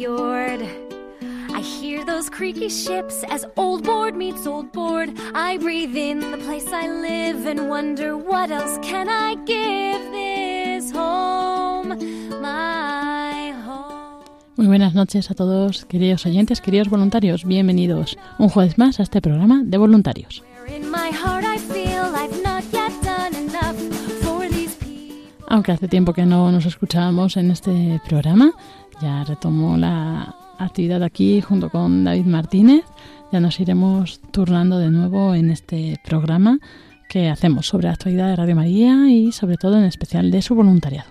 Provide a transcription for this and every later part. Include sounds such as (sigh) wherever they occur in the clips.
Fjord. I hear those creaky ships as old board meets old board. I breathe in the place I live and wonder what else can I give this home, my home. Muy buenas noches a todos, queridos oyentes, queridos voluntarios. Bienvenidos un jueves más a este programa de voluntarios. Aunque hace tiempo que no nos escuchábamos en este programa, ya retomo la actividad aquí junto con David Martínez. Ya nos iremos turnando de nuevo en este programa que hacemos sobre la actualidad de Radio María y sobre todo en especial de su voluntariado.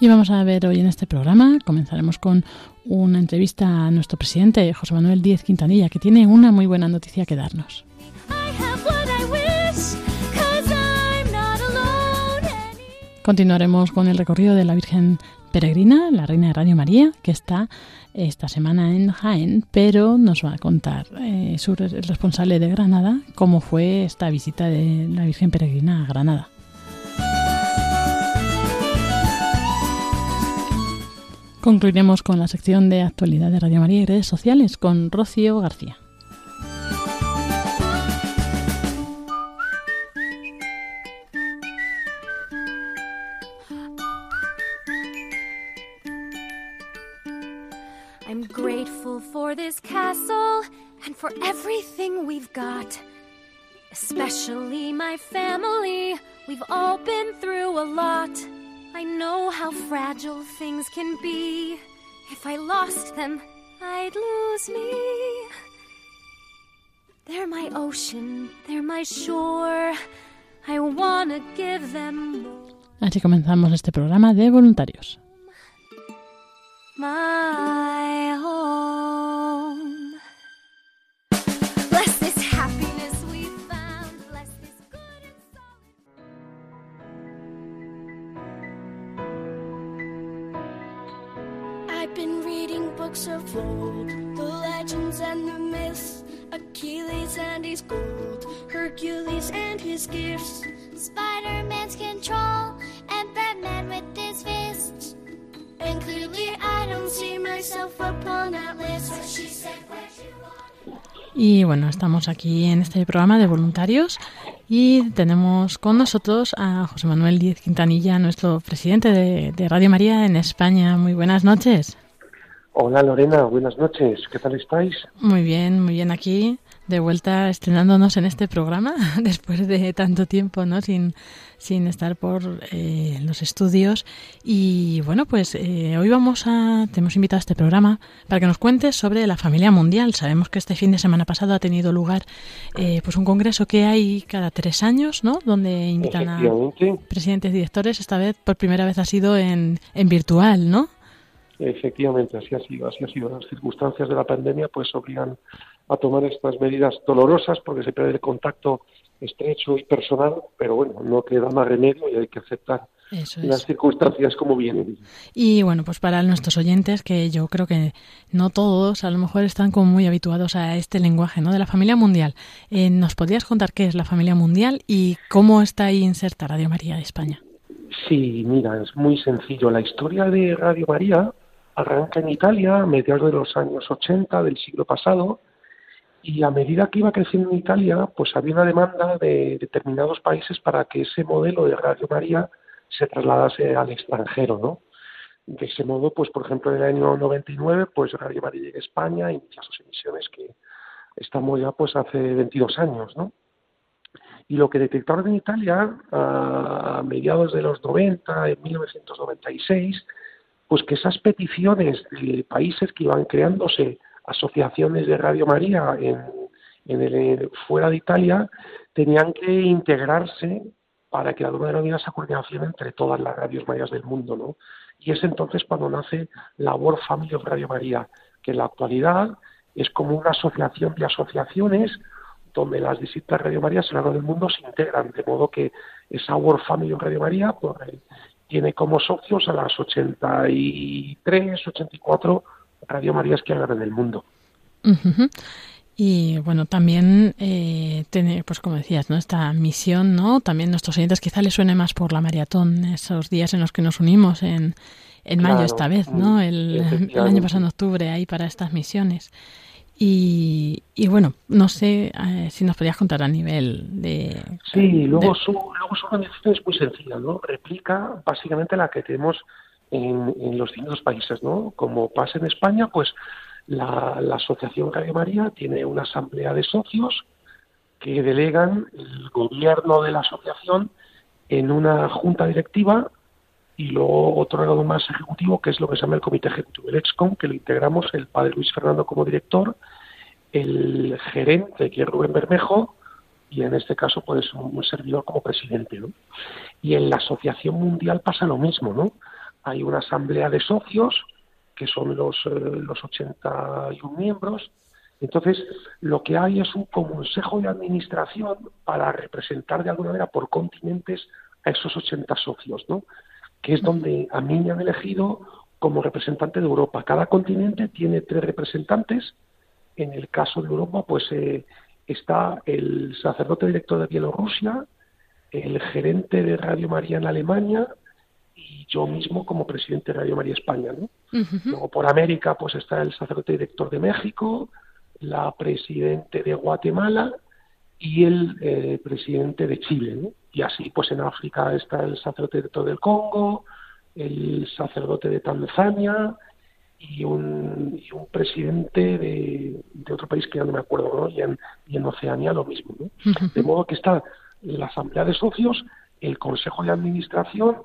Y vamos a ver hoy en este programa, comenzaremos con una entrevista a nuestro presidente, José Manuel Díez Quintanilla, que tiene una muy buena noticia que darnos. Continuaremos con el recorrido de la Virgen Peregrina, la Reina de Radio María, que está esta semana en Jaén, pero nos va a contar eh, su responsable de Granada cómo fue esta visita de la Virgen Peregrina a Granada. Concluiremos con la sección de actualidad de Radio María y redes sociales con Rocío García. This castle and for everything we've got. Especially my family. We've all been through a lot. I know how fragile things can be. If I lost them, I'd lose me. They're my ocean, they're my shore. I wanna give them. Así comenzamos este programa de voluntarios. My home. Bless this happiness we found. Bless this good and solid. I've been reading books of old, the legends and the myths, Achilles and his gold, Hercules and his gifts, Spider-Man's control and Batman with his. Y bueno, estamos aquí en este programa de voluntarios y tenemos con nosotros a José Manuel Díez Quintanilla, nuestro presidente de, de Radio María en España. Muy buenas noches. Hola Lorena, buenas noches. ¿Qué tal estáis? Muy bien, muy bien aquí, de vuelta estrenándonos en este programa (laughs) después de tanto tiempo, ¿no? Sin, sin estar por eh, los estudios. Y bueno, pues eh, hoy vamos a, te hemos invitado a este programa para que nos cuentes sobre la familia mundial. Sabemos que este fin de semana pasado ha tenido lugar eh, pues un congreso que hay cada tres años, ¿no? Donde invitan a presidentes y directores. Esta vez, por primera vez, ha sido en, en virtual, ¿no? efectivamente, así ha sido, así ha sido. Las circunstancias de la pandemia pues obligan a tomar estas medidas dolorosas porque se pierde el contacto estrecho y personal, pero bueno, no queda más remedio y hay que aceptar Eso las es. circunstancias como vienen. Y bueno, pues para nuestros oyentes, que yo creo que no todos a lo mejor están como muy habituados a este lenguaje, ¿no? De la familia mundial. Eh, ¿Nos podrías contar qué es la familia mundial y cómo está ahí inserta Radio María de España? Sí, mira, es muy sencillo. La historia de Radio María arranca en Italia a mediados de los años 80 del siglo pasado y a medida que iba creciendo en Italia, pues había una demanda de determinados países para que ese modelo de Radio María se trasladase al extranjero, ¿no? De ese modo, pues por ejemplo, en el año 99, pues Radio María llega a España y inicia sus emisiones que estamos ya pues hace 22 años, ¿no? Y lo que detectaron en Italia a mediados de los 90, en 1996, pues que esas peticiones de países que iban creándose asociaciones de Radio María en, fuera de Italia tenían que integrarse para que de alguna manera hubiera esa coordinación entre todas las radios mayas del mundo, ¿no? Y es entonces cuando nace Labor Family of Radio María, que en la actualidad es como una asociación de asociaciones donde las distintas Radio Marías a lo largo del mundo se integran, de modo que esa World Family of Radio María pues, tiene como socios a las 83, 84 Radio Marías que hay en el mundo. Y bueno, también eh, tiene, pues como decías, ¿no? Esta misión, ¿no? También nuestros oyentes quizá les suene más por la maratón, esos días en los que nos unimos en, en mayo esta vez, ¿no? El, el, año pasado en octubre ahí para estas misiones. Y, y bueno, no sé eh, si nos podrías contar a nivel de... Sí, luego, Su, luego su organización es muy sencilla, ¿no? Replica básicamente la que tenemos en, los distintos países, ¿no? Como pasa en España, pues la, la Asociación Radio María tiene una asamblea de socios que delegan el gobierno de la asociación en una junta directiva y luego otro órgano más ejecutivo que es lo que se llama el comité ejecutivo, el EXCOM, que lo integramos el padre Luis Fernando como director, el gerente que es Rubén Bermejo y en este caso pues un servidor como presidente. ¿no? Y en la Asociación Mundial pasa lo mismo, ¿no? Hay una asamblea de socios que son los, eh, los 81 miembros. Entonces, lo que hay es un consejo de administración para representar de alguna manera por continentes a esos 80 socios, ¿no? que es donde a mí me han elegido como representante de Europa. Cada continente tiene tres representantes. En el caso de Europa, pues eh, está el sacerdote director de Bielorrusia, el gerente de Radio María en Alemania y yo mismo como presidente de Radio María España. ¿no? Luego por América, pues está el sacerdote director de México, la presidente de Guatemala y el eh, presidente de Chile. ¿no? Y así, pues en África está el sacerdote director del Congo, el sacerdote de Tanzania y un, y un presidente de, de, otro país que ya no me acuerdo, ¿no? Y en, y en Oceanía lo mismo, ¿no? De modo que está la asamblea de socios, el consejo de administración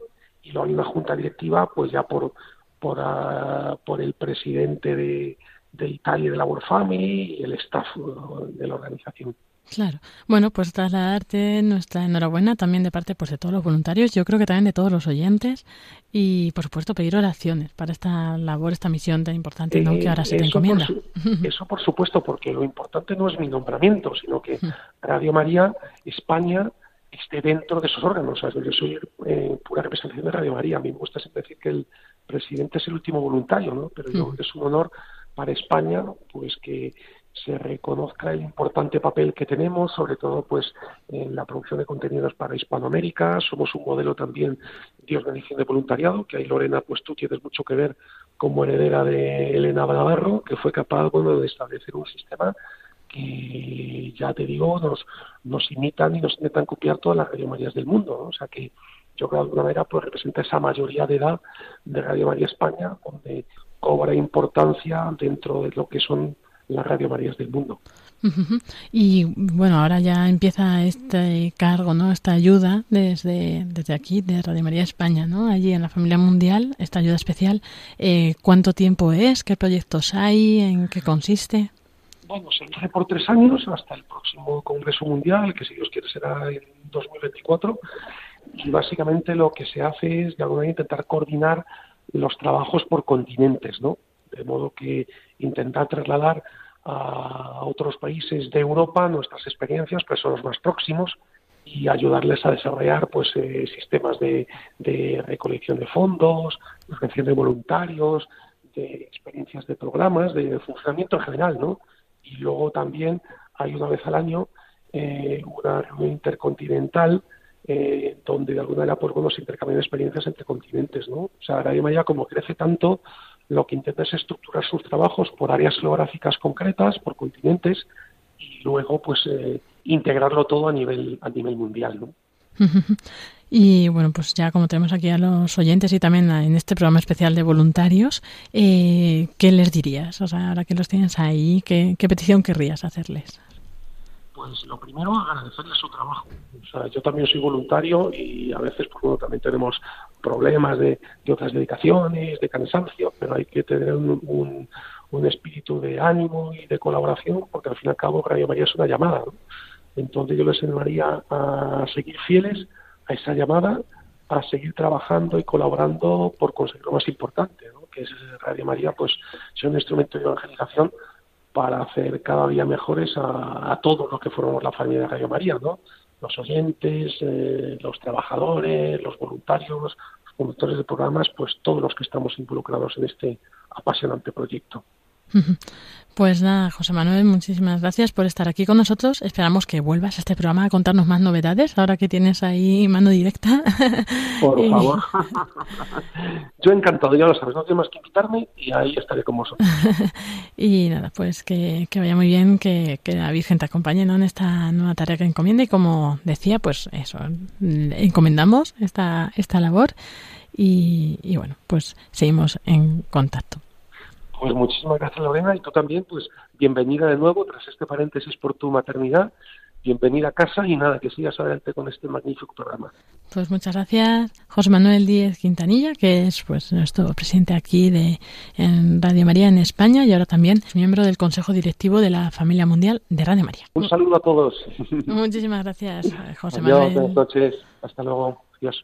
y luego hay una junta directiva, pues ya por por, uh, por el presidente de, de Italia de la World Family y el staff de la organización. Claro. Bueno, pues trasladarte nuestra enhorabuena también de parte pues, de todos los voluntarios, yo creo que también de todos los oyentes y, por supuesto, pedir oraciones para esta labor, esta misión tan importante ¿no? que ahora se te encomienda. Por su, eso, por supuesto, porque lo importante no es mi nombramiento, sino que Radio María España esté dentro de esos órganos. O sea, yo soy eh, pura representación de Radio María. A mí me gusta siempre decir que el presidente es el último voluntario, ¿no? Pero yo, es un honor para España, pues que se reconozca el importante papel que tenemos, sobre todo pues en la producción de contenidos para Hispanoamérica. Somos un modelo también de organización de voluntariado, que ahí Lorena, pues tú tienes mucho que ver como heredera de Elena Navarro, que fue capaz bueno, de establecer un sistema que ya te digo, nos, nos imitan y nos intentan copiar todas las Radio Marías del mundo. O sea que yo creo que de alguna manera pues representa esa mayoría de edad de Radio María España, donde cobra importancia dentro de lo que son las Radio Marías del mundo. (laughs) Y bueno, ahora ya empieza este cargo, ¿no? Esta ayuda desde, desde aquí, de Radio María España, ¿no? Allí en la familia mundial, esta ayuda especial. Eh, ¿Cuánto tiempo es? ¿Qué proyectos hay? ¿En qué consiste? Bueno, se hace por tres años hasta el próximo Congreso Mundial, que si Dios quiere será en 2024. Y básicamente lo que se hace es, de alguna manera, intentar coordinar los trabajos por continentes, ¿no? De modo que intentar trasladar a otros países de Europa nuestras experiencias, que son los más próximos, y ayudarles a desarrollar pues eh, sistemas de, de, recolección de fondos, de de voluntarios, de experiencias de programas, de funcionamiento en general, ¿no? Y luego también hay una vez al año eh, una reunión intercontinental eh, donde de alguna manera pues bueno se intercambian experiencias entre continentes, ¿no? O sea, Radio María como crece tanto, lo que intenta es estructurar sus trabajos por áreas geográficas concretas, por continentes, y luego pues eh, integrarlo todo a nivel a nivel mundial, ¿no? (laughs) Y bueno, pues ya como tenemos aquí a los oyentes y también en este programa especial de voluntarios, eh, ¿qué les dirías? O sea, ahora que los tienes ahí, ¿qué, petición querrías hacerles? pues lo primero agradecerles su trabajo. O sea, yo también soy voluntario y a veces pues, bueno, también tenemos problemas de, otras dedicaciones, de cansancio, pero hay que tener un, un, espíritu de ánimo y de colaboración porque al fin y al cabo Radio María es una llamada. Entonces yo les animaría a seguir fieles a esa llamada, a seguir trabajando y colaborando por conseguir lo más importante, que es Radio María, pues sea un instrumento de evangelización para hacer cada día mejores a, todos los que formamos la familia de Radio María, ¿no? Los oyentes, eh, los trabajadores, los voluntarios, los conductores de programas, pues todos los que estamos involucrados en este apasionante proyecto. (laughs) Pues nada, José Manuel, muchísimas gracias por estar aquí con nosotros. Esperamos que vuelvas a este programa a contarnos más novedades, ahora que tienes ahí mano directa. Por (laughs) favor. (laughs) Yo encantado, ya lo sabes, no tienes más que invitarme y ahí estaré con vosotros. y nada, pues que, vaya muy bien, que, la Virgen te acompañe en esta nueva tarea que encomienda y como decía, pues eso, encomendamos esta, esta labor y, y bueno, pues seguimos en contacto. Pues muchísimas gracias Lorena y tú también, pues bienvenida de nuevo tras este paréntesis por tu maternidad. Bienvenida a casa y nada, que sigas adelante con este magnífico programa. Pues muchas gracias, José Manuel Díez Quintanilla, que es pues nuestro presidente aquí de en Radio María en España y ahora también es miembro del Consejo Directivo de la Familia Mundial de Radio María. Un saludo a todos. Muchísimas gracias, José Manuel. Buenas noches. Hasta luego. Adiós.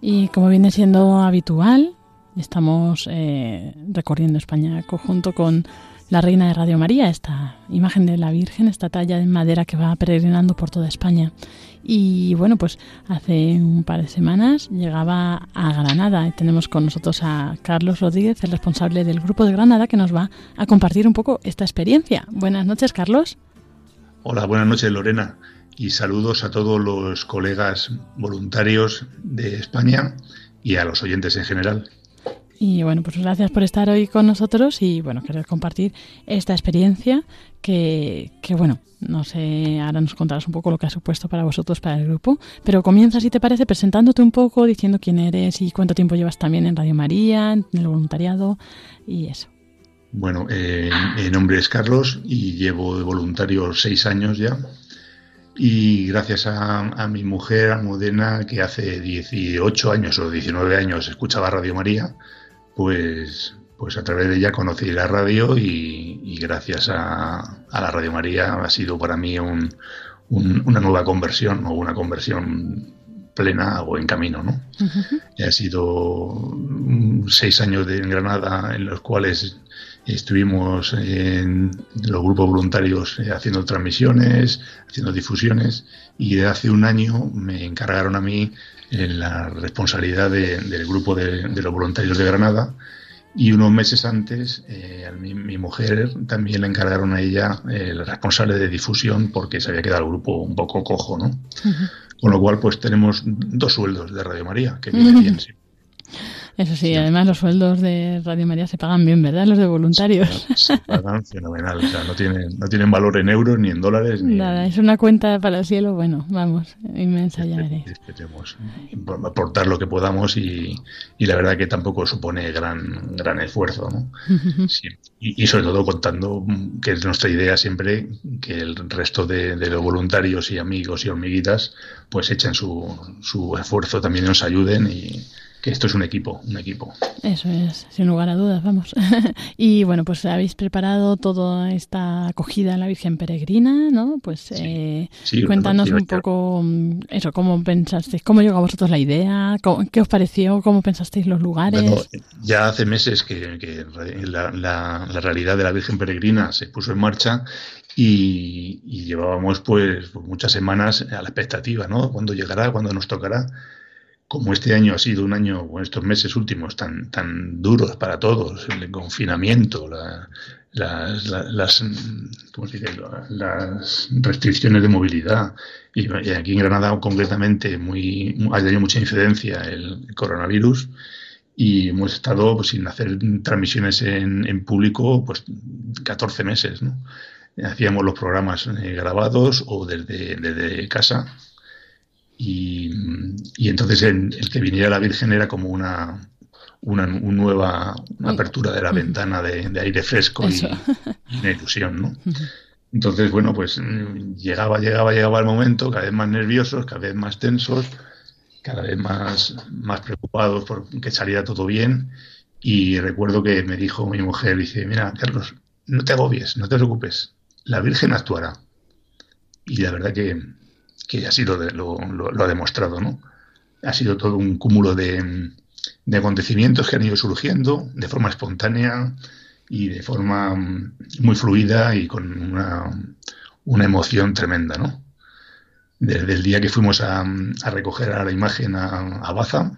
Y como viene siendo habitual, estamos eh, recorriendo España junto con la Reina de Radio María, esta imagen de la Virgen, esta talla de madera que va peregrinando por toda España. Y bueno, pues hace un par de semanas llegaba a Granada y tenemos con nosotros a Carlos Rodríguez, el responsable del grupo de Granada, que nos va a compartir un poco esta experiencia. Buenas noches, Carlos. Hola, buenas noches, Lorena. Y saludos a todos los colegas voluntarios de España y a los oyentes en general. Y bueno, pues gracias por estar hoy con nosotros y bueno, querer compartir esta experiencia que, que bueno, no sé, ahora nos contarás un poco lo que ha supuesto para vosotros, para el grupo, pero comienza, si te parece, presentándote un poco, diciendo quién eres y cuánto tiempo llevas también en Radio María, en el voluntariado y eso. Bueno, eh, mi nombre es Carlos y llevo de voluntario seis años ya. Y gracias a, a mi mujer, a Modena, que hace 18 años o 19 años escuchaba Radio María, pues, pues a través de ella conocí la radio y, gracias a, la Radio María ha sido para mí una nueva conversión o una conversión plena o en camino. ¿no? Ha sido seis años de, en Granada en los cuales estuvimos en los grupos voluntarios eh, haciendo transmisiones, haciendo difusiones y de hace un año me encargaron a mí en la responsabilidad del grupo de, los voluntarios de Granada y unos meses antes eh, a mi, mujer también le encargaron a ella el responsable de difusión porque se había quedado el grupo un poco cojo, ¿no? Con lo cual pues tenemos dos sueldos de Radio María, que viene (laughs) bien eso sí, además los sueldos de Radio María se pagan bien, ¿verdad? Los de voluntarios. Se pagan fenomenal, o sea, no tienen, no tienen valor en euros ni en dólares. Nada, es una cuenta para el cielo, bueno, vamos, inmensa ya veréis. Esperemos aportar lo que podamos y, y, la verdad que tampoco supone gran, gran esfuerzo, ¿no? (laughs) y, sobre todo contando que es nuestra idea siempre que el resto de, de los voluntarios y amigos y hormiguitas pues echen su, su esfuerzo también nos ayuden y que esto es un equipo, un equipo. Eso es, sin lugar a dudas, vamos. (laughs) y bueno, pues habéis preparado toda esta acogida a la Virgen Peregrina, ¿no? Pues eh, cuéntanos un poco mm, eso, cómo pensasteis, cómo llegó a vosotros la idea, qué os pareció, cómo pensasteis los lugares. Bueno, ya hace meses que, la, la, realidad de la Virgen Peregrina se puso en marcha y, y llevábamos pues muchas semanas a la expectativa, ¿no? ¿Cuándo llegará? ¿Cuándo nos tocará? Como este año ha sido un año, o estos meses últimos, tan, tan duros para todos, el confinamiento, las, las, las restricciones de movilidad, y, aquí en Granada concretamente muy, ha tenido mucha incidencia el coronavirus, y hemos estado pues, sin hacer transmisiones en, en, público pues 14 meses. ¿no? Hacíamos los programas eh, grabados o desde, desde casa y, entonces el, que viniera la Virgen era como una, una, nueva apertura de la ventana de, aire fresco y, una ilusión, ¿no? Entonces, bueno, pues llegaba, llegaba, llegaba el momento, cada vez más nerviosos, cada vez más tensos, cada vez más, más preocupados por que saliera todo bien. Y recuerdo que me dijo mi mujer, dice, mira, Carlos, no te agobies, no te preocupes, la Virgen actuará. Y la verdad que, que así lo, lo, ha demostrado, ¿no? Ha sido todo un cúmulo de, acontecimientos que han ido surgiendo de forma espontánea y de forma mm, muy fluida y con una, una emoción tremenda, ¿no? Desde el día que fuimos a, recoger a la imagen a, Baza,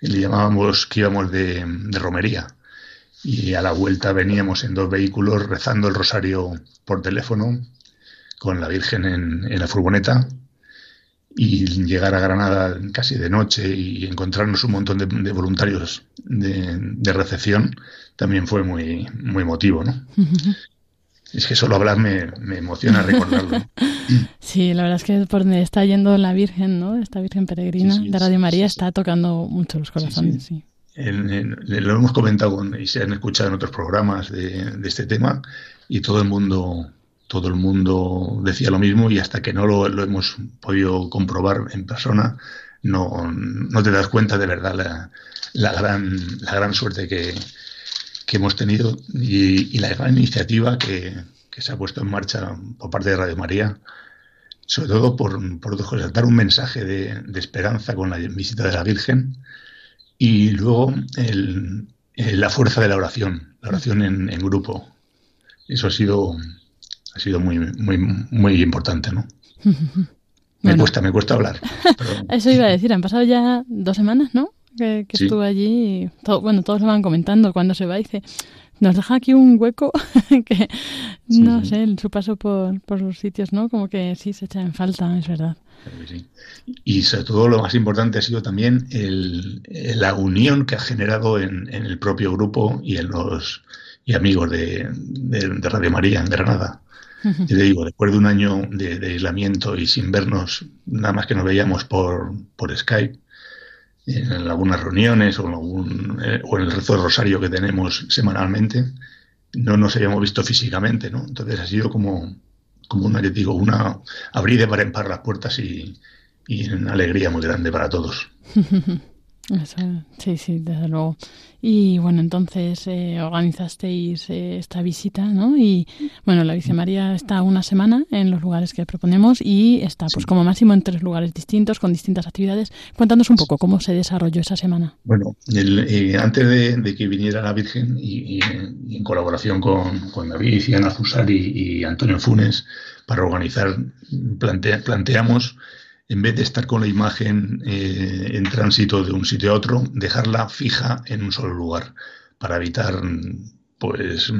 le llamábamos que íbamos de, de, romería. Y a la vuelta veníamos en dos vehículos rezando el rosario por teléfono con la Virgen en, la furgoneta y llegar a Granada casi de noche y encontrarnos un montón de, voluntarios de, recepción también fue muy, muy emotivo, ¿no? (laughs) Es que solo hablar me, emociona recordarlo. (laughs) Sí, la verdad es que por donde está yendo la Virgen, ¿no? Esta Virgen peregrina de Radio María está tocando mucho los corazones, sí. lo hemos comentado y se han escuchado en otros programas de, de este tema y todo el mundo todo el mundo decía lo mismo y hasta que no lo, hemos podido comprobar en persona, no, te das cuenta de verdad la, gran, la gran suerte que, que hemos tenido y, la gran iniciativa que, que, se ha puesto en marcha por parte de Radio María, sobre todo por, por dar un mensaje de, de, esperanza con la visita de la Virgen y luego la fuerza de la oración, la oración en grupo. Eso ha sido ha sido muy, muy, muy importante, ¿no? (laughs) Me cuesta, me cuesta hablar. (laughs) Eso iba a decir, han pasado ya dos semanas, ¿no? Que, estuve allí. bueno, todos lo van comentando cuando se va. Dice, nos deja aquí un hueco (laughs) que, no sé, en su paso por, por los sitios, ¿no? Como que sí se echa en falta, es verdad. Y sobre todo lo más importante ha sido también el, la unión que ha generado en, en, el propio grupo y en los y amigos de, de Radio María en Granada. Y te digo, después de un año de, aislamiento y sin vernos, nada más que nos veíamos por, por Skype, en algunas reuniones o en, algún, eh, o en el rezo de rosario que tenemos semanalmente, no nos habíamos visto físicamente, ¿no? Entonces ha sido como, como una, digo, una abrir de par en par las puertas y, y una alegría muy grande para todos. (laughs) sí, sí, desde luego. Y bueno, entonces eh, organizasteis eh, esta visita, ¿no? Y bueno, la María está una semana en los lugares que proponemos y está, pues como máximo, en tres lugares distintos, con distintas actividades. Cuéntanos un poco cómo se desarrolló esa semana. Bueno, eh, antes de, que viniera la Virgen y, en colaboración con, con, David y Ana Fusari y Antonio Funes, para organizar, planteamos en vez de estar con la imagen eh, en tránsito de un sitio a otro, dejarla fija en un solo lugar para evitar pues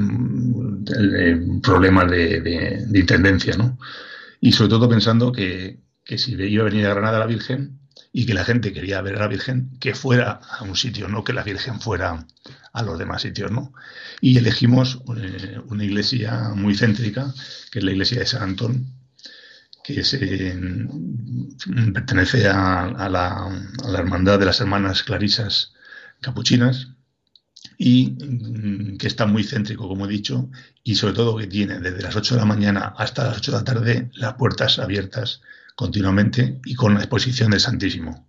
problemas de, intendencia, ¿no? Y sobre todo pensando que, que, si iba a venir a Granada la Virgen y que la gente quería ver a la Virgen, que fuera a un sitio, no que la Virgen fuera a los demás sitios, ¿no? Y elegimos eh, una iglesia muy céntrica, que es la iglesia de San Antón, que se, mm, pertenece a, la, Hermandad de las Hermanas Clarisas Capuchinas y mm, que está muy céntrico, como he dicho, y sobre todo que tiene desde las 8 de la mañana hasta las 8 de la tarde las puertas abiertas continuamente y con la exposición del Santísimo.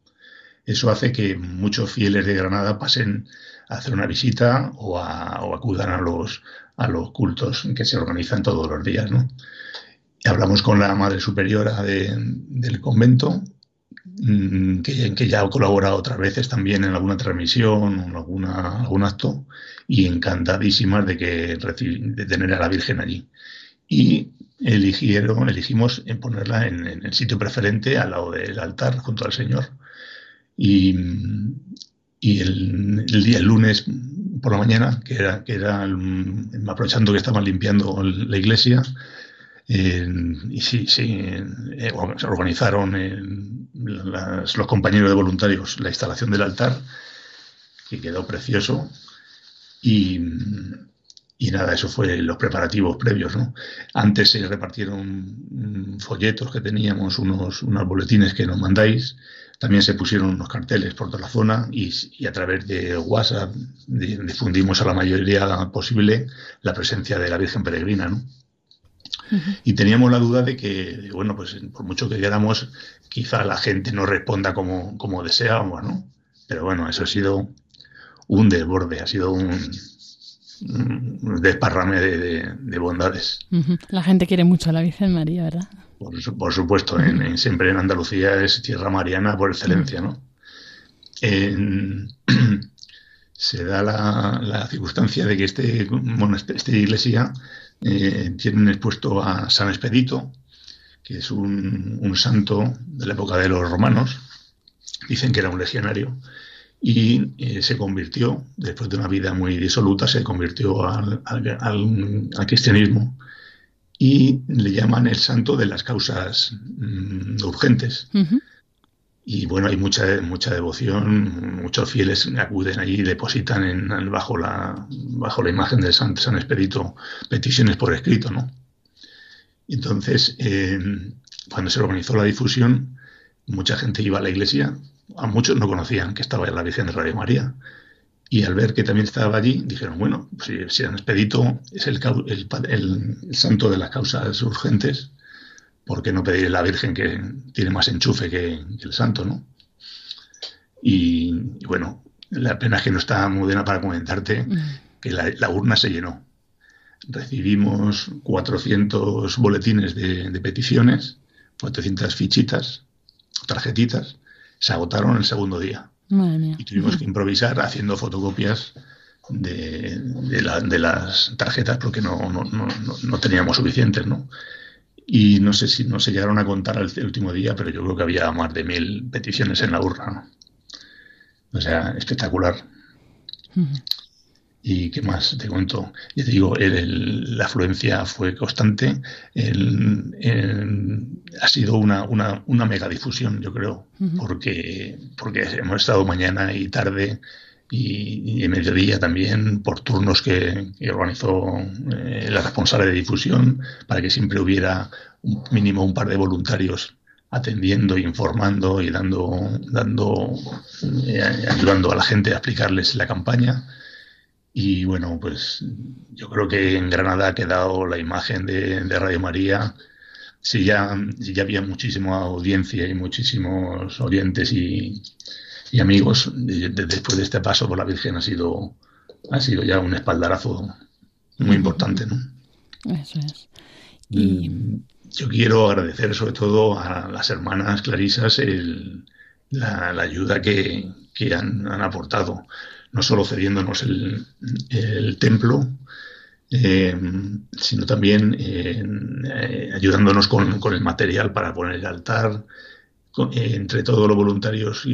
Eso hace que muchos fieles de Granada pasen a hacer una visita o, acudan a los, a los cultos que se organizan todos los días. ¿no? Hablamos con la Madre Superiora del convento, mm, que, que, ya ha colaborado otras veces también en alguna transmisión o en alguna, algún acto, y encantadísimas de, que, de tener a la Virgen allí. Y eligieron, elegimos en ponerla en, el sitio preferente al lado del altar junto al Señor. Y, el, día, lunes por la mañana, que era, que era aprovechando que estaban limpiando la iglesia, y sí, sí, eh, organizaron los compañeros de voluntarios la instalación del altar, que quedó precioso. Y, y nada, eso fue los preparativos previos, ¿no? Antes se repartieron folletos que teníamos, unos, unos boletines que nos mandáis, también se pusieron unos carteles por toda la zona y, a través de WhatsApp difundimos a la mayoría posible la presencia de la Virgen Peregrina, ¿no? Y teníamos la duda de que, bueno, pues por mucho que queramos, quizá la gente no responda como, como deseábamos, ¿no? Pero bueno, eso ha sido un desborde, ha sido un, desparrame de, bondades. La gente quiere mucho a la Virgen María, ¿verdad? Por, supuesto, en, siempre en Andalucía es tierra mariana por excelencia, ¿no? (clears throat) se da la, circunstancia de que este, esta iglesia eh, tiene expuesto a San Expedito, que es un, un santo de la época de los romanos. Dicen que era un legionario y eh, se convirtió, después de una vida muy disoluta, se convirtió al, cristianismo y le llaman el santo de las causas mm, urgentes. Y bueno, hay mucha, mucha devoción, muchos fieles acuden allí y depositan en, bajo, la, bajo la imagen del Santo San Expedito peticiones por escrito, ¿no? Entonces, eh, cuando se organizó la difusión, mucha gente iba a la iglesia a muchos no conocían que estaba la Virgen de Radio María. Y al ver que también estaba allí, dijeron, bueno, si, si han expedito es el, el, santo de las causas urgentes, ¿por qué no pedir a la Virgen que tiene más enchufe que, el santo, no? Y, bueno, la pena es que no está Mudena para comentarte que la, urna se llenó. Recibimos 400 boletines de, de peticiones, 400 fichitas, tarjetitas, se agotaron el segundo día. Y tuvimos que improvisar haciendo fotocopias de, las tarjetas porque no, no, teníamos suficientes, ¿no? Y no sé si no se llegaron a contar el último día, pero yo creo que había más de mil peticiones en la urna. O sea, espectacular. ¿Y qué más te cuento? Ya te digo, la afluencia fue constante. ha sido una, una, una mega difusión, yo creo, porque, porque hemos estado mañana y tarde y, y mediodía también por turnos que, organizó eh, la responsable de difusión para que siempre hubiera mínimo un par de voluntarios atendiendo, informando y dando, dando eh, ayudando a la gente a explicarles la campaña y bueno, pues yo creo que en Granada ha quedado la imagen de, Radio María. Si ya, ya había muchísima audiencia y muchísimos oyentes y, amigos, después de este paso por la Virgen ha sido, ha sido ya un espaldarazo muy importante, ¿no? Eso es. Y... Yo quiero agradecer sobre todo a las hermanas clarisas la, ayuda que, han, han aportado no solo cediéndonos el, templo, eh, sino también eh, ayudándonos con, el material para poner el altar. Eh, entre todos los voluntarios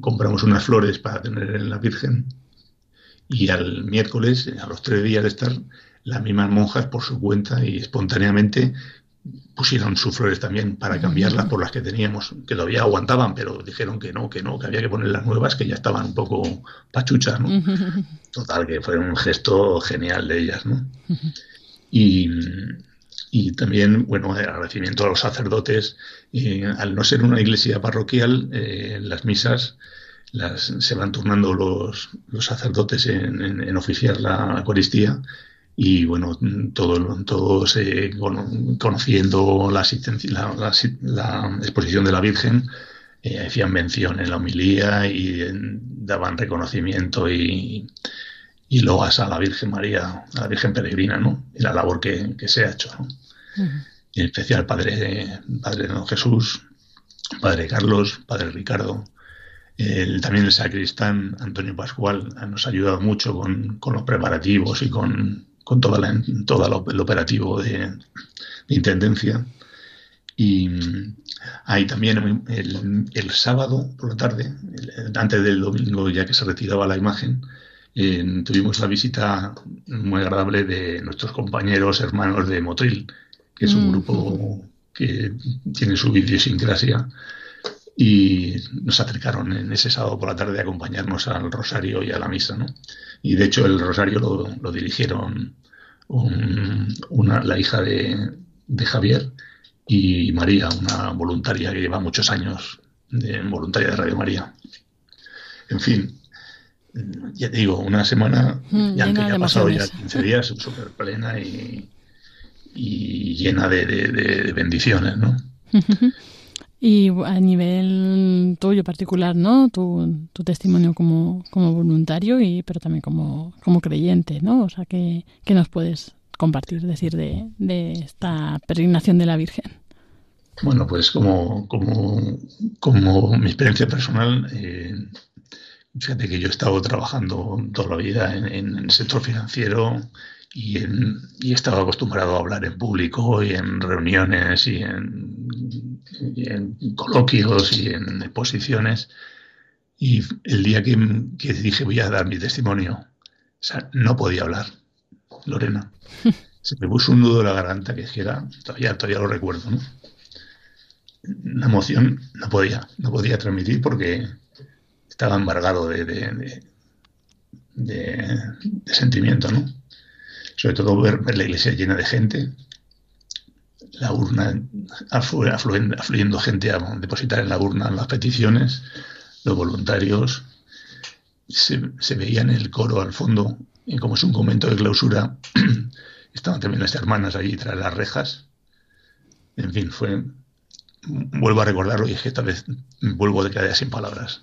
compramos unas flores para tener en la Virgen. Y al miércoles, a los tres días de estar, las mismas monjas por su cuenta y espontáneamente pusieron sus flores también para cambiarlas por las que teníamos, que todavía aguantaban, pero dijeron que no, que no, que había que poner las nuevas que ya estaban un poco pachuchas, ¿no? (laughs) Total, que fue un gesto genial de ellas, ¿no? Y, y también, bueno, agradecimiento a los sacerdotes. al no ser una iglesia parroquial, eh, las misas las, se van turnando los, los sacerdotes en, en oficiar la Eucaristía y bueno, todos todo conociendo la, asistencia, la, exposición de la Virgen, eh, hacían mención en la homilía y daban reconocimiento y, y loas a la Virgen María, a la Virgen Peregrina, ¿no? Y la labor que, se ha hecho, ¿no? En especial Padre, Padre Don Jesús, Padre Carlos, Padre Ricardo, también el sacristán Antonio Pascual nos ha ayudado mucho con, los preparativos y con, con toda todo el operativo de, intendencia. Y ahí también el, sábado por la tarde, antes del domingo ya que se retiraba la imagen, tuvimos la visita muy agradable de nuestros compañeros hermanos de Motril, que es un mm. grupo que tiene su idiosincrasia y nos acercaron en ese sábado por la tarde a acompañarnos al rosario y a la misa, ¿no? Y de hecho el rosario lo, dirigieron una, la hija de, Javier y María, una voluntaria que lleva muchos años de voluntaria de Radio María. En fin, ya te digo, una semana, mm, ya, que ha pasado ya 15 días, súper plena y, llena de, de bendiciones, ¿no? (laughs) Y a nivel tuyo particular, ¿no? Tu, tu testimonio como, como voluntario, y pero también como, como creyente, ¿no? O sea, ¿qué, nos puedes compartir, decir, de, de esta peregrinación de la Virgen? Bueno, pues como, como, como mi experiencia personal, eh, fíjate que yo he estado trabajando toda la vida en, en el sector financiero y, en, y he estado acostumbrado a hablar en público y en reuniones y en en coloquios y en exposiciones. Y el día que, dije voy a dar mi testimonio, o sea, no podía hablar, Lorena. (laughs) Se me puso un nudo en la garganta que era, todavía, todavía lo recuerdo, ¿no? Una emoción no podía, no podía transmitir porque estaba embargado de, de, de, sentimiento, ¿no? Sobre todo ver, ver, la iglesia llena de gente, la urna, afluyendo, gente a depositar en la urna las peticiones, los voluntarios, se, veía en el coro al fondo, y como es un momento de clausura, (clears throat) estaban también las hermanas allí tras las rejas. En fin, fue. Vuelvo a recordarlo y es que esta vez vuelvo de quedar sin palabras.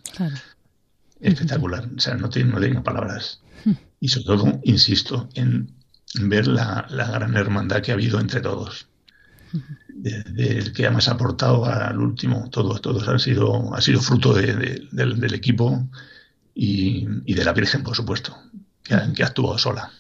Espectacular. O sea, no, tengo, no palabras. Hmm. Y sobre todo, insisto, en ver la, la gran hermandad que ha habido entre todos del que además ha aportado al último. Todos, todos han sido, ha sido fruto del, equipo y, de la Virgen, por supuesto, que ha, que actuado sola.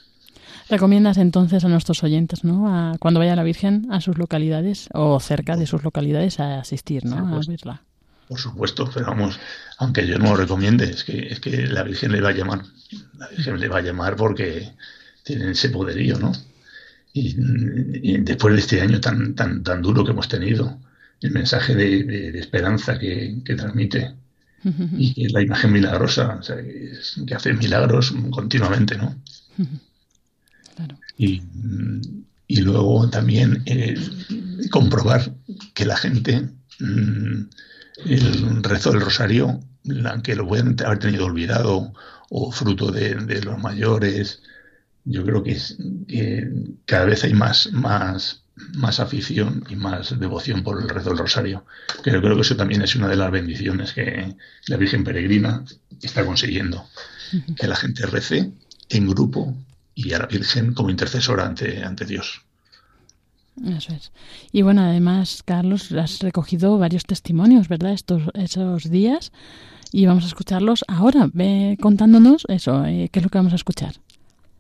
¿Recomiendas entonces a nuestros oyentes, ¿no? A, cuando vaya la Virgen a sus localidades o cerca de sus localidades a asistir, ¿no? A verla. Por supuesto, pero vamos, aunque yo no lo recomiende, es que, es que la Virgen le va a llamar. La Virgen le va a llamar porque tiene ese poderío, ¿no? y, después de este año tan, tan, tan duro que hemos tenido, el mensaje de, esperanza que, transmite y que la imagen milagrosa, que, hace milagros continuamente, ¿no? y, luego también eh, comprobar que la gente, mm, el rezo del rosario, aunque lo pueden haber tenido olvidado o fruto de, de los mayores, yo creo que, es, cada vez hay más, más, más afición y más devoción por el rezo del rosario. Pero creo que eso también es una de las bendiciones que la Virgen Peregrina está consiguiendo. Que la gente rece en grupo y a la Virgen como intercesora ante, ante Dios. Eso es. Y bueno, además, Carlos, has recogido varios testimonios, ¿verdad? Estos, esos días. Y vamos a escucharlos ahora. Ve contándonos eso, eh, ¿qué es lo que vamos a escuchar?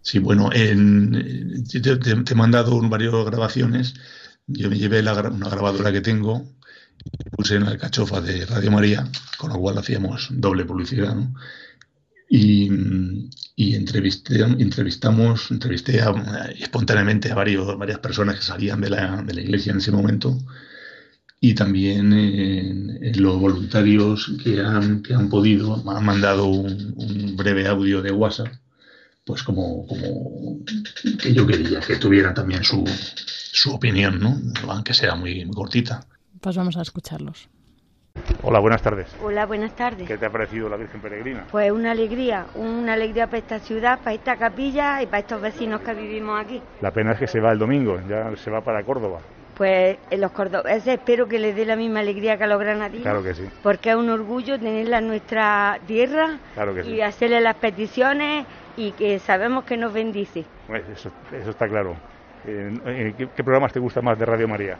Sí, bueno, en, te, he mandado varias grabaciones. Yo me llevé la, una grabadora que tengo, puse en la cachofa de Radio María, con lo cual hacíamos doble publicidad, ¿no? Y, entrevisté, entrevistamos, entrevisté espontáneamente a varios, varias personas que salían de la, de la iglesia en ese momento y también en, los voluntarios que han, que han podido, han mandado un breve audio de WhatsApp pues como, como que yo quería que tuvieran también su, su opinión, ¿no? aunque sea muy, cortita. Pues vamos a escucharlos. Hola, buenas tardes. Hola, buenas tardes. ¿Qué te ha parecido la Virgen Peregrina? Pues una alegría, una alegría para esta ciudad, para esta capilla y para estos vecinos que vivimos aquí. La pena es que se va el domingo, ya se va para Córdoba. Pues los cordobeses espero que les dé la misma alegría que a los granadinos. Claro que sí. Porque es un orgullo tenerla en nuestra tierra Claro que y sí. hacerle las peticiones y que sabemos que nos bendice. Pues Eso, eso está claro. Eh, eh, ¿qué, qué programas te gusta más de Radio María?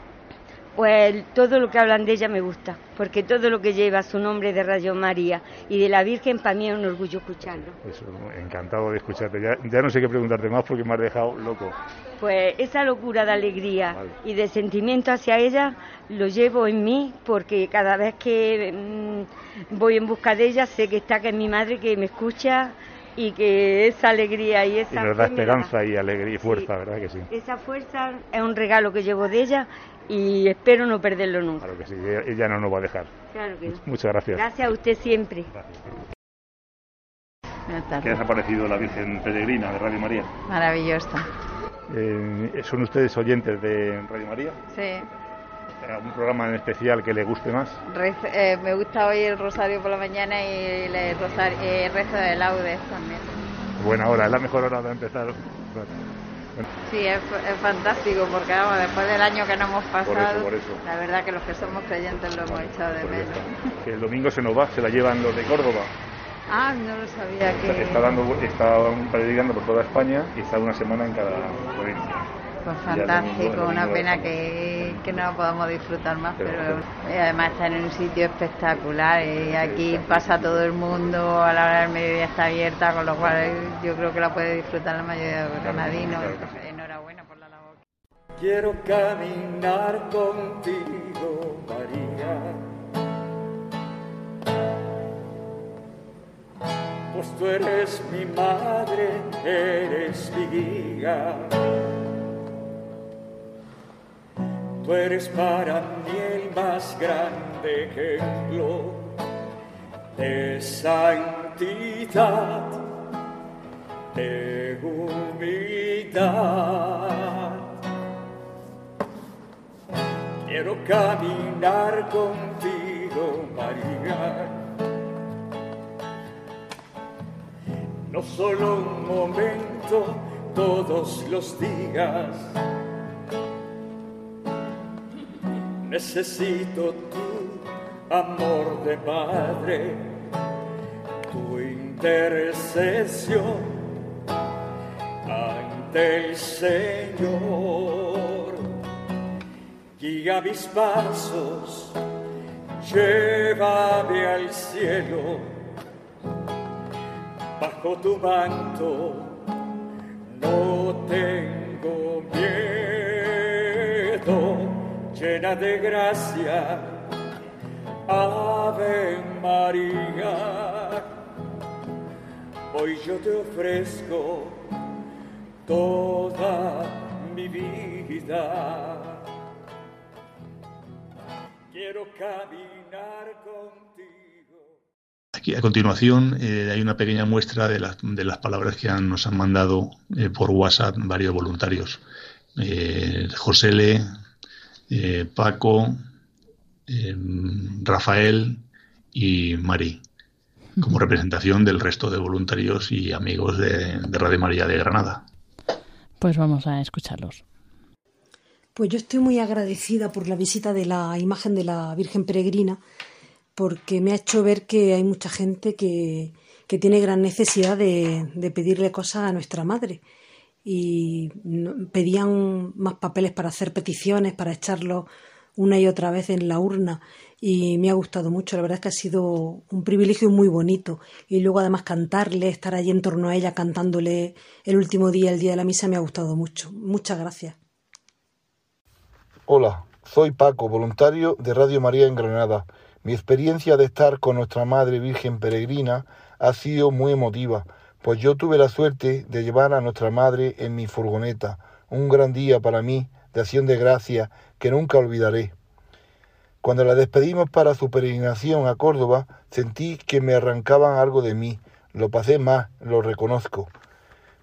Pues todo lo que hablan de ella me gusta, porque todo lo que lleva su nombre de Radio María y de la Virgen para mí es un orgullo escucharlo. Eso, encantado de escucharte. Ya, ya no sé qué preguntarte más porque me has dejado loco. Pues esa locura de alegría Vale. y de sentimiento hacia ella lo llevo en mí porque cada vez que mm, voy en busca de ella sé que está que es mi madre que me escucha y que esa alegría y Y esa nos da esperanza y alegría y fuerza, ¿verdad que sí? Esa fuerza es un regalo que llevo de ella y espero no perderlo nunca. Claro que sí, ella, no nos va a dejar. Claro que no. Muchas gracias. Gracias a usted siempre. ¿Qué les ha parecido la Virgen Peregrina de Radio María? Maravillosa. Eh, ¿Son ustedes oyentes de Radio María? Sí. ¿Algún programa en especial que le guste más? Rez- eh, me gusta oír el rosario por la mañana y el rosario, eh, rezo de laudes también. Buena hora, es la mejor hora de empezar. Sí, es, es fantástico porque vamos, después del año que nos hemos pasado, por eso. la verdad que los que somos creyentes lo hemos echado de Pues menos. Que el domingo se nos va, se la llevan los de Córdoba. Ah, no lo sabía Está, que... está dando, está peregrinando por toda España y está una semana en cada provincia. Pues fantástico, una pena que, que no podamos disfrutar más, Pero y además está en un sitio espectacular y aquí pasa todo el mundo, a la hora del mediodía está abierta, con lo cual yo creo que la puede disfrutar la mayoría de los granadinos. Enhorabuena por la labor. Quiero caminar contigo, María. Pues tú eres mi madre, eres mi guía. Tú eres para mí el más grande ejemplo de santidad, de humildad. Quiero caminar contigo, María. No solo un momento, todos los días. Necesito tu amor de madre, tu intercesión ante el Señor. Guía mis pasos, llévame al cielo, bajo tu manto no tengo miedo, llena de gracia, Ave María. Hoy yo te ofrezco toda mi vida. Quiero caminar contigo. Aquí a continuación eh, hay una pequeña muestra de las, de las palabras que han- nos han mandado eh, por WhatsApp varios voluntarios. Eh, Josele, eh, Paco, eh, Rafael y Mari, como representación del resto de voluntarios y amigos de, de Radio María de Granada. Pues vamos a escucharlos. Pues yo estoy muy agradecida por la visita de la imagen de la Virgen Peregrina, porque me ha hecho ver que hay mucha gente que, que tiene gran necesidad de, de pedirle cosas a nuestra madre. Y pedían más papeles para hacer peticiones, para echarlos una y otra vez en la urna. Y me ha gustado mucho, la verdad es que ha sido un privilegio muy bonito. Y luego además cantarle, estar allí en torno a ella cantándole el último día, el día de la misa, me ha gustado mucho. Muchas gracias. Hola, soy Paco, voluntario de Radio María en Granada. Mi experiencia de estar con nuestra Madre Virgen Peregrina ha sido muy emotiva, pues yo tuve la suerte de llevar a nuestra Madre en mi furgoneta, un gran día para mí de acción de gracia que nunca olvidaré. Cuando la despedimos para su peregrinación a Córdoba, sentí que me arrancaban algo de mí. Lo pasé más, lo reconozco.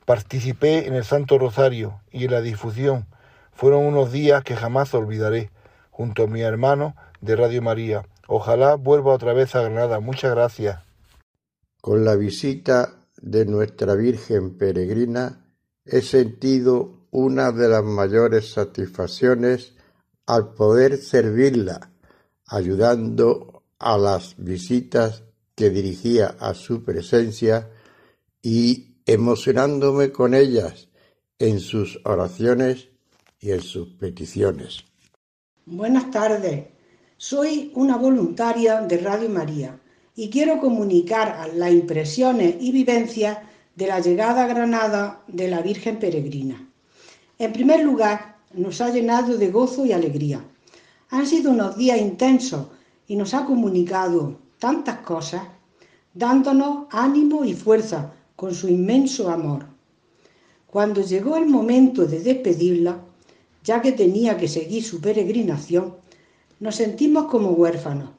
Participé en el Santo Rosario y en la difusión. Fueron unos días que jamás olvidaré, junto a mi hermano de Radio María. Ojalá vuelva otra vez a Granada. Muchas gracias. Con la visita de nuestra Virgen Peregrina he sentido una de las mayores satisfacciones al poder servirla, ayudando a las visitas que dirigía a su presencia y emocionándome con ellas en sus oraciones y en sus peticiones. Buenas tardes, soy una voluntaria de Radio María y quiero comunicar las impresiones y vivencias de la llegada a Granada de la Virgen Peregrina. En primer lugar, nos ha llenado de gozo y alegría. Han sido unos días intensos y nos ha comunicado tantas cosas, dándonos ánimo y fuerza con su inmenso amor. Cuando llegó el momento de despedirla, ya que tenía que seguir su peregrinación, nos sentimos como huérfanos.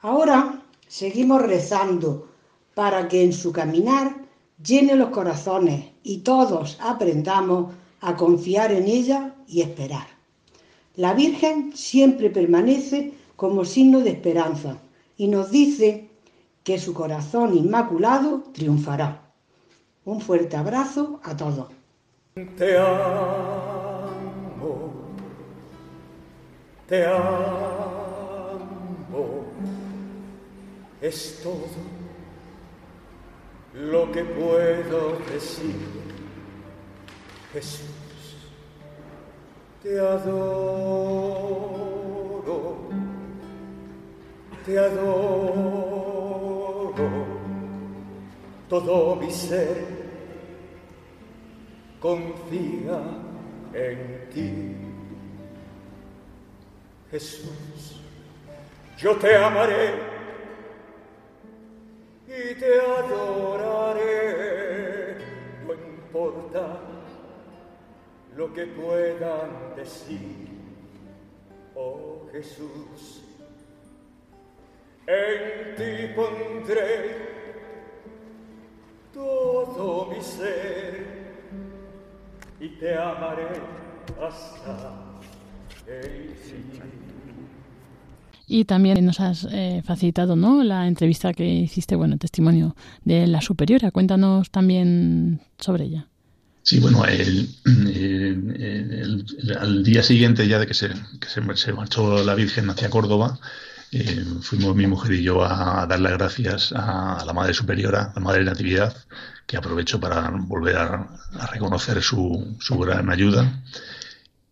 Ahora seguimos rezando para que en su caminar llene los corazones y todos aprendamos a confiar en ella y esperar. La Virgen siempre permanece como signo de esperanza y nos dice que su corazón inmaculado triunfará. Un fuerte abrazo a todos. Te amo, te amo, es todo lo que puedo decir. Jesús, te adoro, te adoro, todo mi ser confía en ti. Jesús, yo te amaré te adoraré, no importa lo que puedan decir, oh Jesús. En ti pondré todo mi ser y te amaré hasta el fin. Y también nos has eh, facilitado ¿no? la entrevista que hiciste, bueno, testimonio de la superiora. Cuéntanos también sobre ella. Sí, bueno, el, el, el, al día siguiente ya de que, se, marchó la Virgen hacia Córdoba, eh, fuimos mi mujer y yo a, dar las gracias a, la Madre Superiora, a la Madre de Natividad, que aprovecho para volver a, a reconocer su, su, gran ayuda.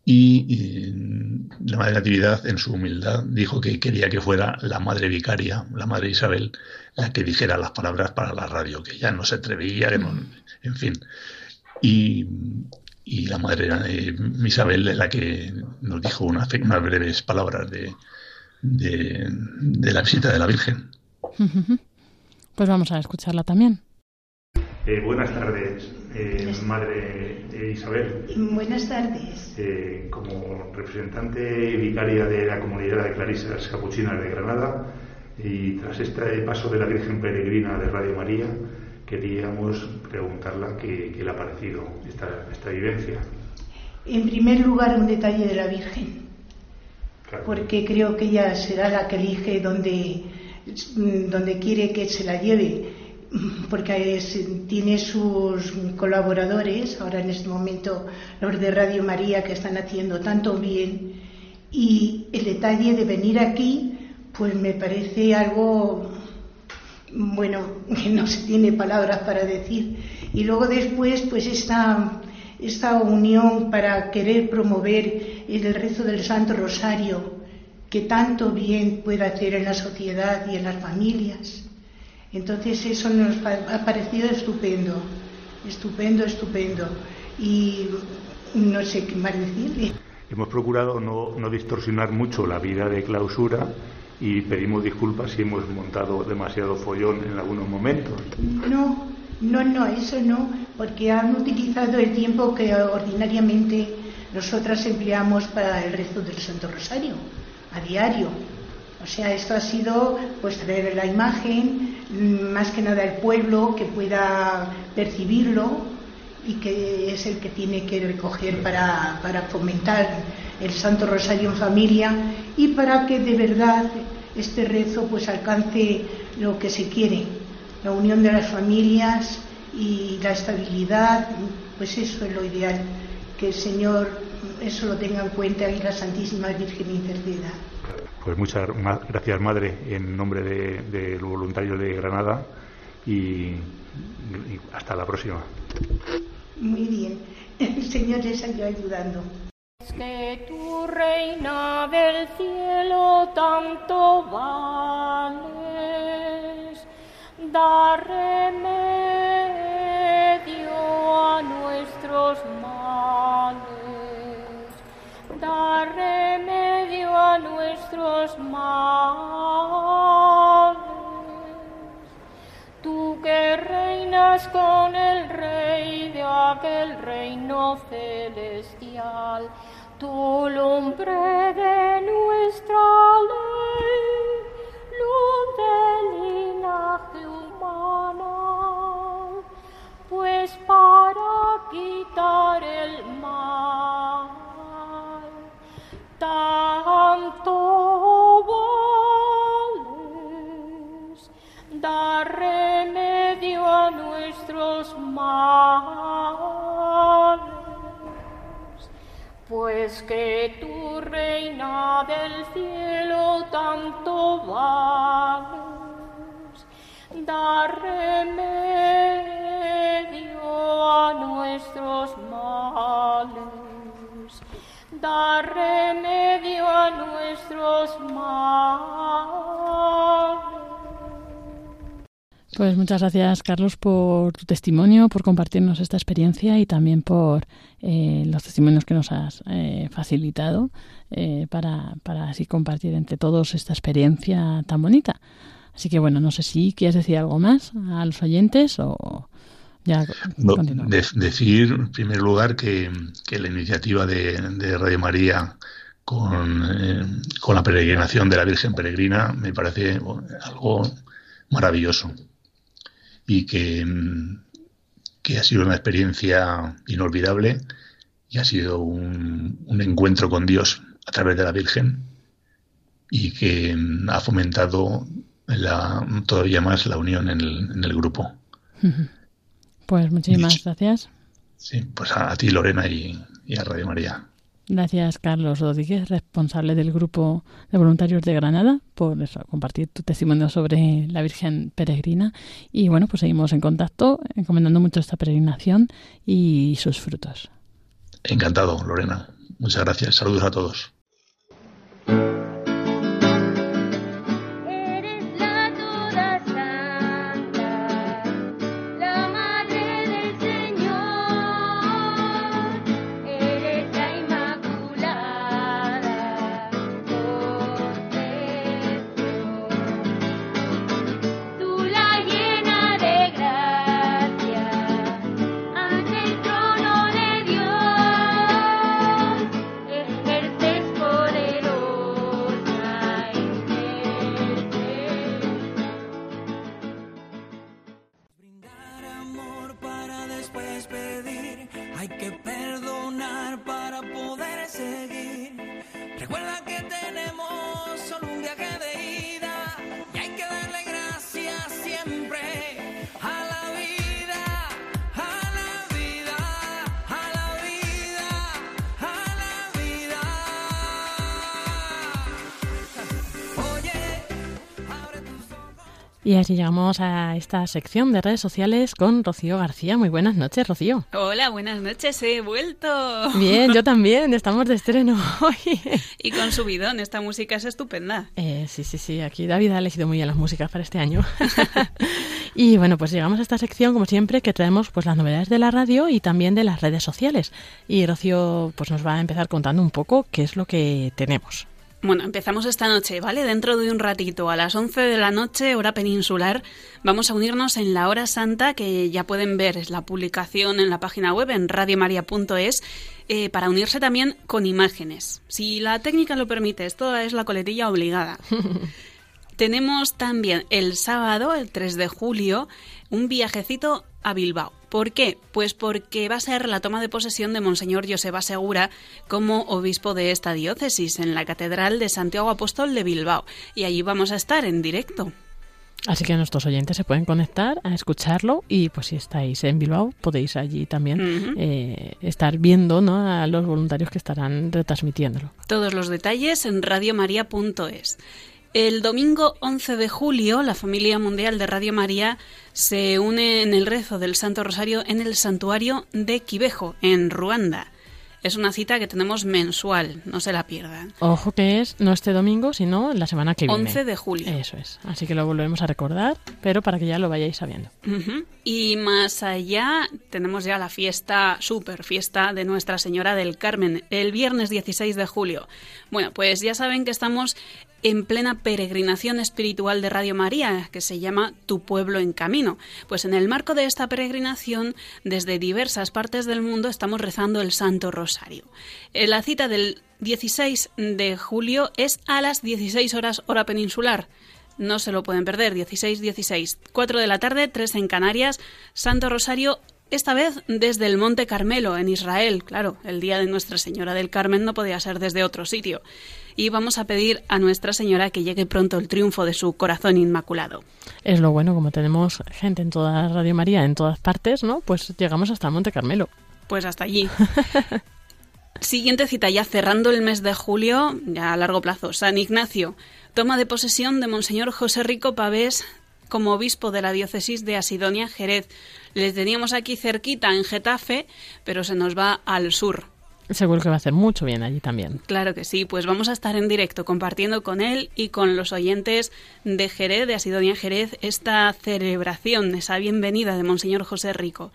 Y, y, la Madre de Natividad, en su humildad, dijo que quería que fuera la Madre Vicaria, la Madre Isabel, la que dijera las palabras para la radio, que ya no se atrevía, que no, en fin. Y, y la Madre eh, Isabel es la que nos dijo unas, unas breves palabras de, de, de, la visita de la Virgen. (laughs) Pues vamos a escucharla también. Eh, buenas tardes, eh, Madre Isabel. Buenas tardes. Eh, como representante vicaria de la comunidad de Clarisas Capuchinas de Granada y tras este paso de la Virgen Peregrina de Radio María, queríamos preguntarla qué, qué le ha parecido esta, esta vivencia. En primer lugar, un detalle de la Virgen porque creo que ella será la que elige donde, donde quiere que se la lleve, porque tiene sus colaboradores, ahora en este momento los de Radio María, que están haciendo tanto bien, y el detalle de venir aquí, pues me parece algo, bueno, (laughs) que no se tiene palabras para decir. Y luego después, pues esta esta unión para querer promover el rezo del Santo Rosario, que tanto bien puede hacer en la sociedad y en las familias. Entonces eso nos ha parecido estupendo, estupendo, estupendo. Y no sé qué más decirle. Hemos procurado no, no distorsionar mucho la vida de clausura y pedimos disculpas si hemos montado demasiado follón en algunos momentos. No, no, no, eso no, porque han utilizado el tiempo que ordinariamente nosotras empleamos para el rezo del Santo Rosario, a diario. O sea, esto ha sido pues traer la imagen, más que nada el pueblo que pueda percibirlo y que es el que tiene que recoger para, para fomentar el Santo Rosario en familia y para que de verdad este rezo pues alcance lo que se quiere, la unión de las familias y la estabilidad, pues eso es lo ideal, que el Señor eso lo tenga en cuenta y la Santísima Virgen Interceda. Pues muchas gracias, Madre, en nombre de, de los voluntarios de Granada y, y hasta la próxima. Muy bien, el Señor les ayuda ayudando. Es que tu reina del cielo tanto vales, da remedio a nuestros males, da remedio nuestros males. Tú que reinas con el rey de aquel reino celestial, tu lumbre de nuestra ley, luz del linaje humano, pues para quitar el mal, tanto vales, dar remedio a nuestros males. Pues que tu reina del cielo tanto vales, dar remedio a nuestros males, dar remedio a nuestros males. Pues muchas gracias, Carlos, por tu testimonio, por compartirnos esta experiencia y también por eh, los testimonios que nos has eh, facilitado eh, para, para así compartir entre todos esta experiencia tan bonita. Así que bueno, no sé si quieres decir algo más a los oyentes o ya no, de, decir, en primer lugar, que, que la iniciativa de, de Radio María con, eh, con la peregrinación de la Virgen Peregrina me parece algo maravilloso. Y que, que, ha sido una experiencia inolvidable y ha sido un, un, encuentro con Dios a través de la Virgen y que ha fomentado la, todavía más la unión en el, en el grupo. Pues muchísimas gracias. Sí, pues a, a ti Lorena y, y a Radio María. Gracias, Carlos Rodríguez, responsable del grupo de voluntarios de Granada, por eso, compartir tu testimonio sobre la Virgen Peregrina. Y bueno, pues seguimos en contacto, encomendando mucho esta peregrinación y sus frutos. Encantado, Lorena. Muchas gracias. Saludos a todos. Y así llegamos a esta sección de redes sociales con Rocío García. Muy buenas noches, Rocío. Hola, buenas noches, he vuelto. Bien, yo (laughs) también, estamos de estreno hoy. Y con subidón, esta música es estupenda. Eh, sí, sí, sí, aquí David ha elegido muy bien las músicas para este año. (laughs) y bueno, pues llegamos a esta sección, como siempre, que traemos pues las novedades de la radio y también de las redes sociales. Y Rocío pues nos va a empezar contando un poco qué es lo que tenemos. Bueno, empezamos esta noche, ¿vale? Dentro de un ratito, a las 11 de la noche, hora peninsular, vamos a unirnos en la hora santa, que ya pueden ver, es la publicación en la página web, en radiomaria.es, eh, para unirse también con imágenes. Si la técnica lo permite, esto es la coletilla obligada. (laughs) Tenemos también el sábado, el 3 de julio, un viajecito a Bilbao. ¿Por qué? Pues porque va a ser la toma de posesión de Monseñor Joseba Segura como obispo de esta diócesis en la Catedral de Santiago Apóstol de Bilbao. Y allí vamos a estar en directo. Así que nuestros oyentes se pueden conectar a escucharlo y pues si estáis en Bilbao podéis allí también eh, estar viendo ¿no? a los voluntarios que estarán retransmitiéndolo. Todos los detalles en radiomaria.es. El domingo 11 de julio, la familia mundial de Radio María se une en el rezo del Santo Rosario en el santuario de Quibejo, en Ruanda. Es una cita que tenemos mensual, no se la pierdan. Ojo que es no este domingo, sino la semana que viene. 11 de julio. Eso es. Así que lo volvemos a recordar, pero para que ya lo vayáis sabiendo. Y más allá tenemos ya la fiesta, super fiesta de Nuestra Señora del Carmen, el viernes 16 de julio. Bueno, pues ya saben que estamos en plena peregrinación espiritual de Radio María, que se llama Tu pueblo en camino. Pues en el marco de esta peregrinación, desde diversas partes del mundo estamos rezando el Santo Rosario. Eh, la cita del 16 de julio es a las 16 horas hora peninsular. No se lo pueden perder, 16, 16, 4 de la tarde, 3 en Canarias, Santo Rosario esta vez desde el Monte Carmelo, en Israel. Claro, el día de Nuestra Señora del Carmen no podía ser desde otro sitio. Y vamos a pedir a Nuestra Señora que llegue pronto el triunfo de su corazón inmaculado. Es lo bueno, como tenemos gente en toda Radio María, en todas partes, ¿no? Pues llegamos hasta el Monte Carmelo. Pues hasta allí. (laughs) Siguiente cita ya cerrando el mes de julio, ya a largo plazo. San Ignacio, toma de posesión de Monseñor José Rico Pavés como obispo de la diócesis de Asidonia Jerez. Les teníamos aquí cerquita en Getafe, pero se nos va al sur. Seguro que va a hacer mucho bien allí también. Claro que sí, pues vamos a estar en directo compartiendo con él y con los oyentes de Jerez, de Asidonia Jerez, esta celebración, esa bienvenida de Monseñor José Rico.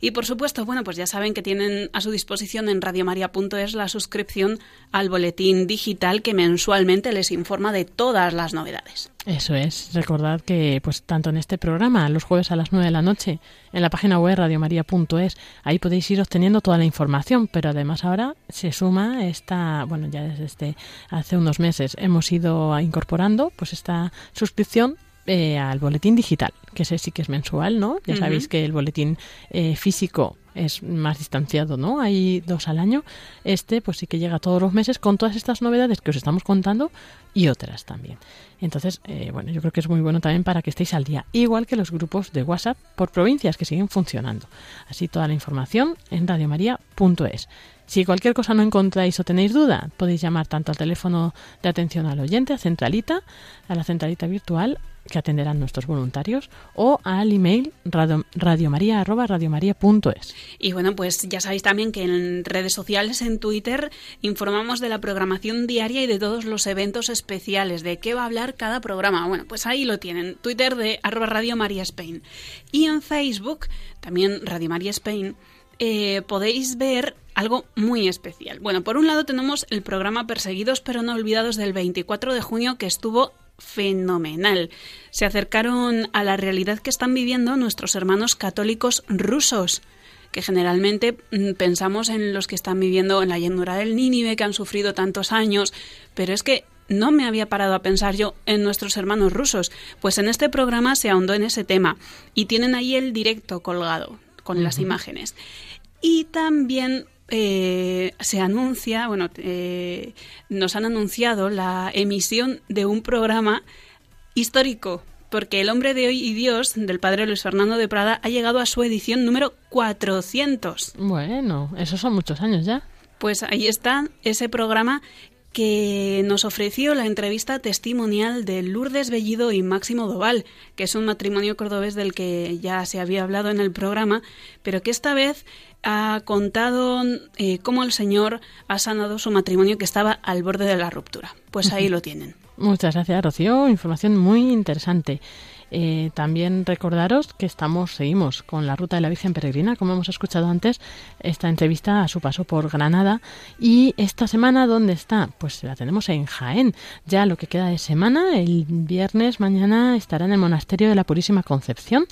Y por supuesto, bueno, pues ya saben que tienen a su disposición en radiomaria.es la suscripción al boletín digital que mensualmente les informa de todas las novedades. Eso es, recordad que pues tanto en este programa, los jueves a las 9 de la noche, en la página web radiomaria.es, ahí podéis ir obteniendo toda la información, pero además ahora se suma esta, bueno, ya desde hace unos meses hemos ido incorporando pues esta suscripción eh, al boletín digital, que ese sí que es mensual, ¿no? Ya sabéis que el boletín eh, físico es más distanciado, ¿no? Hay dos al año. Este, pues sí que llega todos los meses con todas estas novedades que os estamos contando y otras también. Entonces, eh, bueno, yo creo que es muy bueno también para que estéis al día, igual que los grupos de WhatsApp por provincias que siguen funcionando. Así toda la información en radiomaria.es. Si cualquier cosa no encontráis o tenéis duda, podéis llamar tanto al teléfono de atención al oyente, a Centralita, a la Centralita virtual, que atenderán nuestros voluntarios, o al email radio. Y bueno, pues ya sabéis también que en redes sociales, en Twitter, informamos de la programación diaria y de todos los eventos especiales, de qué va a hablar cada programa. Bueno, pues ahí lo tienen, Twitter de arroba Radio María Spain. Y en Facebook, también Radio María Spain, eh, podéis ver algo muy especial. Bueno, por un lado tenemos el programa Perseguidos pero no olvidados del 24 de junio que estuvo fenomenal. Se acercaron a la realidad que están viviendo nuestros hermanos católicos rusos que generalmente mm, pensamos en los que están viviendo en la llanura del Nínive, que han sufrido tantos años, pero es que no me había parado a pensar yo en nuestros hermanos rusos, pues en este programa se ahondó en ese tema y tienen ahí el directo colgado con las imágenes. Y también eh, se anuncia, bueno, eh, nos han anunciado la emisión de un programa histórico, porque El hombre de hoy y Dios del padre Luis Fernando de Prada ha llegado a su edición número 400. Bueno, esos son muchos años ya. Pues ahí está ese programa que nos ofreció la entrevista testimonial de Lourdes Bellido y Máximo Doval, que es un matrimonio cordobés del que ya se había hablado en el programa, pero que esta vez ha contado eh, cómo el Señor ha sanado su matrimonio que estaba al borde de la ruptura. Pues ahí lo tienen. Muchas gracias, Rocío. Información muy interesante. Eh, también recordaros que estamos, seguimos con la ruta de la Virgen Peregrina, como hemos escuchado antes, esta entrevista a su paso por Granada. Y esta semana, ¿dónde está? Pues la tenemos en Jaén. Ya lo que queda de semana, el viernes mañana estará en el Monasterio de la Purísima Concepción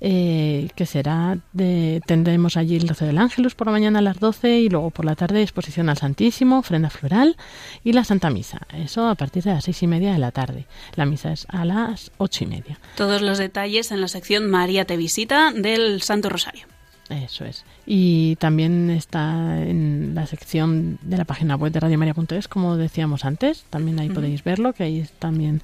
eh, que será, de, tendremos allí el 12 del Ángelus por la mañana a las 12 y luego por la tarde exposición al Santísimo, ofrenda floral y la Santa Misa. Eso a partir de las seis y media de la tarde. La misa es a las ocho y media. Todos los detalles en la sección María te visita del Santo Rosario. Eso es. Y también está en la sección de la página web de radiomaria.es, como decíamos antes. También ahí podéis verlo, que ahí también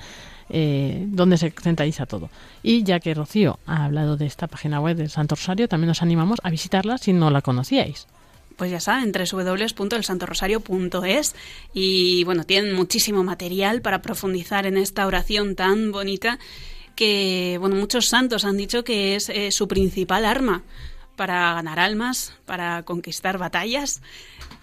eh, dónde se centraliza todo. Y ya que Rocío ha hablado de esta página web del Santo Rosario, también nos animamos a visitarla si no la conocíais. Pues ya saben, www.elsantorosario.es y bueno, tienen muchísimo material para profundizar en esta oración tan bonita que bueno, muchos santos han dicho que es eh, su principal arma para ganar almas, para conquistar batallas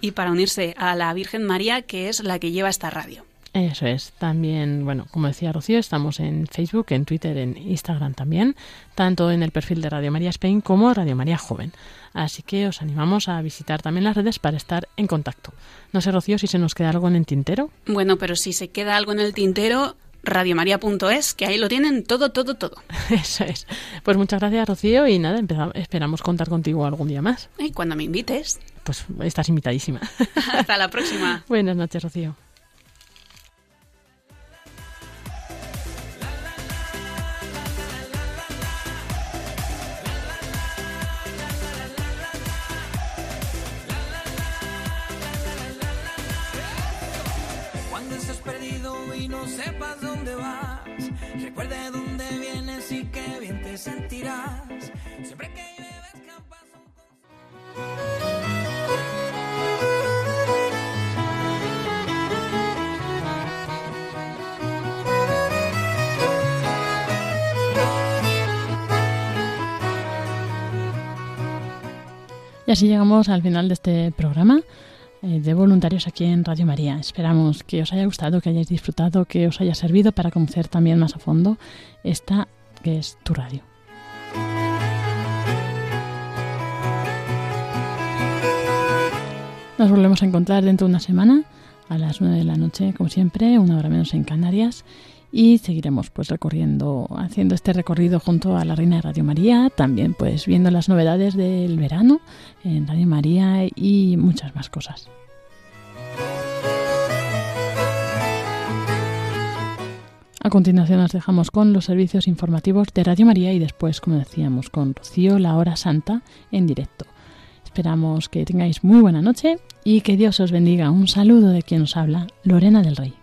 y para unirse a la Virgen María, que es la que lleva esta radio. Eso es. También, bueno, como decía Rocío, estamos en Facebook, en Twitter, en Instagram también, tanto en el perfil de Radio María Spain como Radio María Joven. Así que os animamos a visitar también las redes para estar en contacto. No sé, Rocío, si se nos queda algo en el tintero. Bueno, pero si se queda algo en el tintero, radiomaria.es, que ahí lo tienen todo, todo, todo. (laughs) Eso es. Pues muchas gracias, Rocío, y nada, esperamos contar contigo algún día más. Y cuando me invites. Pues estás invitadísima. (laughs) Hasta la próxima. Buenas noches, Rocío. Recuerde dónde vienes y qué bien te sentirás. Siempre que llueve escapas Y así llegamos al final de este programa. Eh, de voluntarios aquí en Radio María. Esperamos que os haya gustado, que hayáis disfrutado, que os haya servido para conocer también más a fondo esta que es tu radio. Nos volvemos a encontrar dentro de una semana a las 9 de la noche, como siempre, una hora menos en Canarias. Y seguiremos pues recorriendo, haciendo este recorrido junto a la Reina de Radio María, también pues viendo las novedades del verano en Radio María y muchas más cosas. A continuación nos dejamos con los servicios informativos de Radio María y después, como decíamos, con Rocío, la hora santa en directo. Esperamos que tengáis muy buena noche y que Dios os bendiga. Un saludo de quien os habla, Lorena del Rey.